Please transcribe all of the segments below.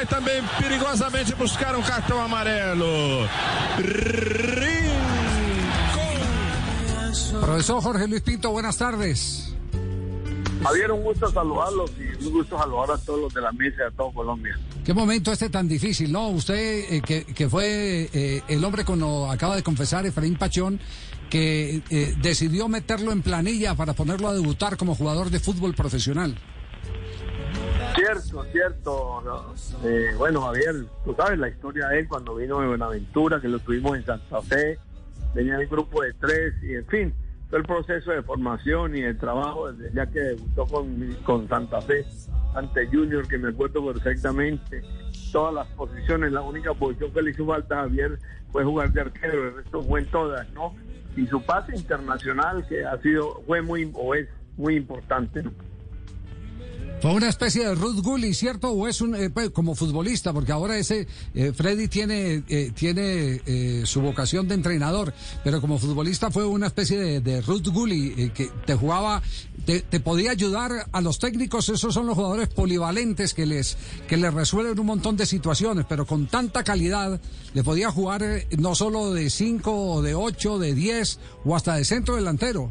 vai também perigosamente buscar um cartão amarelo. Rincón. Profesor Jorge Luis Pinto, buenas tardes. Javier, un gusto saludarlos y un gusto saludar a todos los de la mesa y a todo Colombia. Qué momento este tan difícil, ¿no? Usted, eh, que, que, fue eh, el hombre, como acaba de confesar Efraín Pachón, que eh, decidió meterlo en planilla para ponerlo a debutar como jugador de fútbol profesional. Cierto, cierto. Eh, bueno, Javier, tú sabes la historia de él cuando vino de Buenaventura, que lo tuvimos en Santa Fe, venía en el grupo de tres y en fin, todo el proceso de formación y de trabajo desde ya que debutó con, con Santa Fe ante Junior, que me acuerdo perfectamente, todas las posiciones, la única posición que le hizo falta a Javier fue jugar de arquero, el resto fue en todas, ¿no? Y su pase internacional que ha sido, fue muy, o es muy importante, ¿no? Fue una especie de Ruth Gully, ¿cierto? ¿O es un eh, pues, como futbolista? Porque ahora ese eh, Freddy tiene eh, tiene eh, su vocación de entrenador, pero como futbolista fue una especie de, de Ruth Gully eh, que te jugaba, te, podía ayudar a los técnicos. Esos son los jugadores polivalentes que les que les resuelven un montón de situaciones, pero con tanta calidad le podía jugar no solo de 5 o de 8, de 10 o hasta de centro delantero.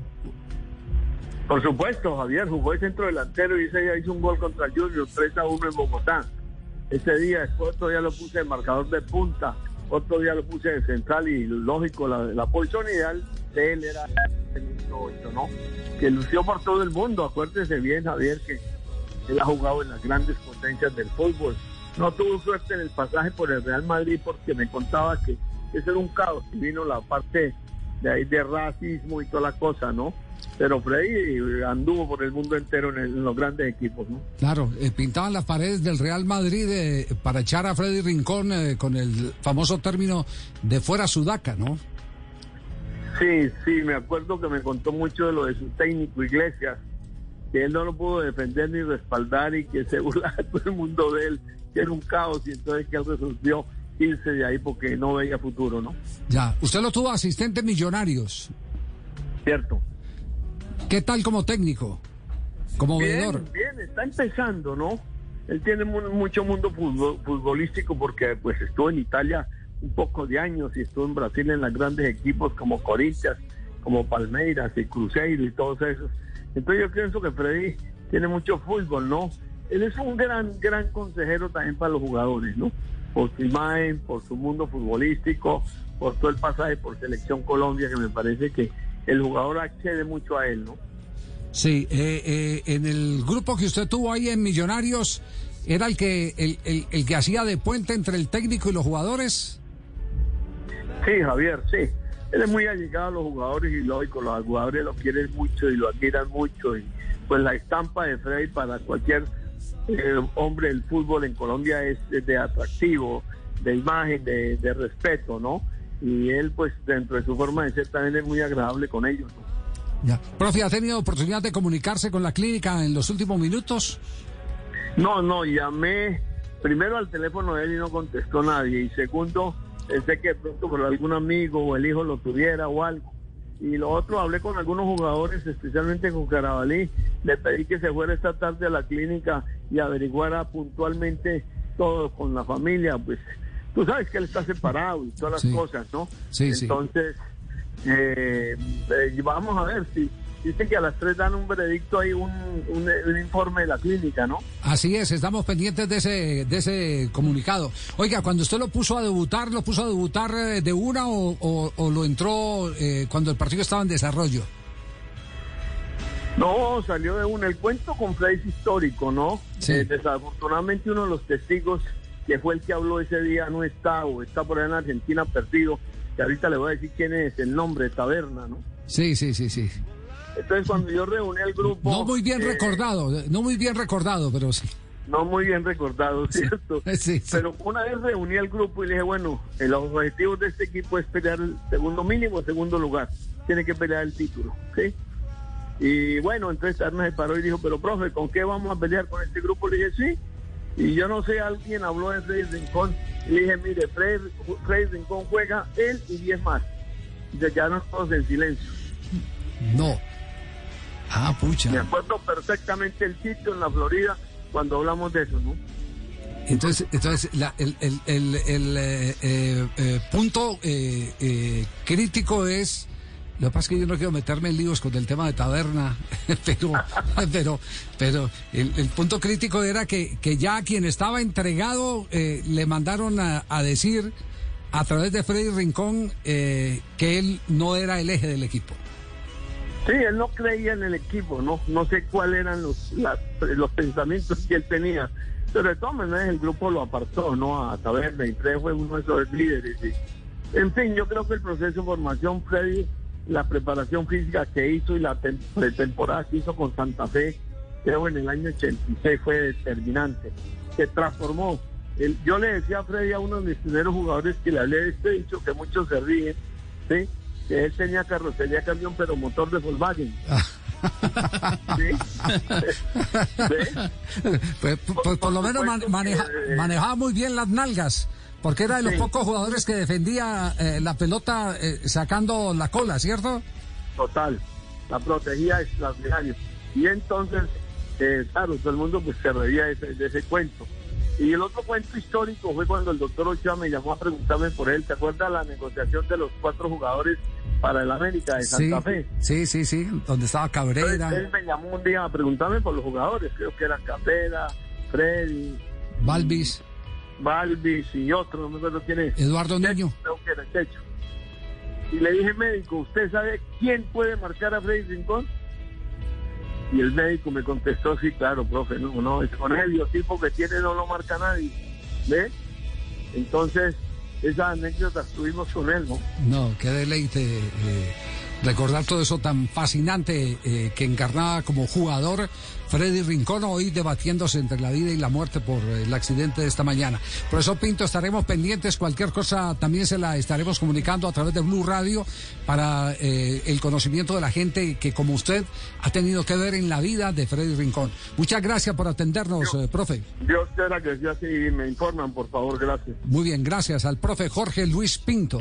Por supuesto, Javier jugó de centro delantero y ese día hizo un gol contra el Junior 3 a 1 en Bogotá. Ese día, después otro día lo puse de marcador de punta, otro día lo puse de central y lógico, la, la posición ideal de él era el 8, ¿no? Que lució por todo el mundo. Acuérdese bien, Javier, que él ha jugado en las grandes potencias del fútbol. No tuvo suerte en el pasaje por el Real Madrid porque me contaba que ese era un caos y vino la parte de ahí de racismo y toda la cosa, ¿no? Pero Freddy anduvo por el mundo entero en, el, en los grandes equipos, ¿no? Claro, eh, pintaban las paredes del Real Madrid eh, para echar a Freddy Rincón eh, con el famoso término de fuera sudaca, ¿no? Sí, sí, me acuerdo que me contó mucho de lo de su técnico Iglesias, que él no lo pudo defender ni respaldar y que se burlaba todo el mundo de él, que era un caos y entonces que él resolvió irse de ahí porque no veía futuro, ¿no? Ya, usted lo tuvo asistente millonarios. Cierto. ¿Qué tal como técnico? Como bien, veedor. Bien, está empezando, ¿no? Él tiene mucho mundo futbolístico porque pues estuvo en Italia un poco de años y estuvo en Brasil en los grandes equipos como Corinthians, como Palmeiras y Cruzeiro y todos esos. Entonces yo pienso que Freddy tiene mucho fútbol, ¿no? Él es un gran, gran consejero también para los jugadores, ¿no? Por su imagen, por su mundo futbolístico, por todo el pasaje por Selección Colombia, que me parece que el jugador accede mucho a él, ¿no? Sí, eh, eh, en el grupo que usted tuvo ahí en Millonarios, ¿era el que, el, el, el, que hacía de puente entre el técnico y los jugadores? Sí, Javier, sí. Él es muy allegado a los jugadores y lógico, los jugadores lo quieren mucho y lo admiran mucho. Y pues la estampa de Freddy para cualquier eh, hombre del fútbol en Colombia es, es de atractivo, de imagen, de, de respeto, ¿no? Y él pues dentro de su forma de ser también es muy agradable con ellos. Ya. Profe, ¿ha tenido oportunidad de comunicarse con la clínica en los últimos minutos? No, no, llamé primero al teléfono de él y no contestó nadie y segundo, pensé que pronto por algún amigo o el hijo lo tuviera o algo. Y lo otro, hablé con algunos jugadores, especialmente con Carabalí, le pedí que se fuera esta tarde a la clínica y averiguara puntualmente todo con la familia, pues tú sabes que él está separado y todas las Sí. cosas, ¿no? Sí, sí. Entonces, eh, eh, vamos a ver si dicen que a las tres dan un veredicto ahí, un, un, un informe de la clínica, ¿no? Así es, estamos pendientes de ese, de ese comunicado. Oiga, cuando usted lo puso a debutar, ¿lo puso a debutar eh, de una o, o- o lo entró eh, cuando el partido estaba en desarrollo? No, salió de una. El cuento con es histórico, ¿no? Sí. Eh, desafortunadamente uno de los testigos que fue el que habló ese día no está o está por allá en Argentina perdido. Que ahorita le voy a decir quién es el nombre, Taberna, ¿no? Sí, sí, sí, sí. Entonces cuando yo reuní al grupo... No muy bien eh, recordado, no muy bien recordado, pero sí. No muy bien recordado, ¿cierto? Sí, sí. Pero una vez reuní al grupo y le dije, bueno, los objetivos de este equipo es pelear el segundo mínimo, segundo lugar. Tiene que pelear el título, ¿sí? Y bueno, entonces Arna se paró y dijo, pero profe, ¿con qué vamos a pelear con este grupo? Le dije, sí. Y yo no sé, alguien habló de Freddy Rincón. Y le dije, mire, Freddy, Freddy Rincón juega él y 10 más. Y se quedaron todos en silencio. No. Ah, Me pucha. acuerdo perfectamente el sitio en la Florida cuando hablamos de eso, ¿no? Entonces, entonces la- el, el- el- el, eh, eh, eh, punto eh, crítico es. Lo que pasa es que yo no quiero meterme en líos con el tema de taberna, pero, pero, pero el, el punto crítico era que, que ya quien estaba entregado eh, le mandaron a, a decir a través de Freddy Rincón eh, que él no era el eje del equipo. Sí, él no creía en el equipo, no no sé cuáles eran los, los pensamientos que él tenía. Pero de todas maneras el grupo lo apartó, ¿no? A Taberna y Freddy fue uno de esos líderes. en fin, yo creo que el proceso de formación, Freddy, la preparación física que hizo y la tem- pretemporada que hizo con Santa Fe, creo en el año 86 fue determinante. Se transformó. El- yo le decía a Freddy, a uno de mis primeros jugadores que le hablé de este dicho, que muchos se ríen, ¿sí? que él tenía carrocería camión, pero motor de Volkswagen. ¿Sí? ¿Sí? Pues, por, por- por lo menos man- maneja- eh, manejaba muy bien las nalgas, porque era de los Sí. pocos jugadores que defendía eh, la pelota eh, sacando la cola, ¿cierto? Total, la protegía extraordinario. Y entonces, eh, claro, todo el mundo pues se reía de ese, de ese cuento. Y el otro cuento histórico fue cuando el doctor Ochoa me llamó a preguntarme por él. ¿Te acuerdas la negociación de los cuatro jugadores para el América de Sí, Santa Fe? sí, sí, sí, donde estaba Entonces, Cabrera, él me llamó un día a preguntarme por los jugadores. Creo que eran Capera, Freddy, Balvis, Balvis y otro, no me acuerdo quién es. Eduardo Niño. Y le dije, médico, ¿usted sabe quién puede marcar a Freddy Rincón? Y el médico me contestó, sí, claro, profe, no, no, es con el biotipo que tiene no lo marca nadie. ¿Ve? Entonces, esa anécdota estuvimos con él, ¿no? No, qué deleite eh, recordar todo eso tan fascinante eh, que encarnaba como jugador Freddy Rincón, hoy debatiéndose entre la vida y la muerte por eh, el accidente de esta mañana. Por eso, Pinto, estaremos pendientes. Cualquier cosa también se la estaremos comunicando a través de Blue Radio para eh, el conocimiento de la gente que, como usted, ha tenido que ver en la vida de Freddy Rincón. Muchas gracias por atendernos, eh, profe. Dios quiera que sea así y me informan, por favor, gracias. Muy bien, gracias al profe Jorge Luis Pinto.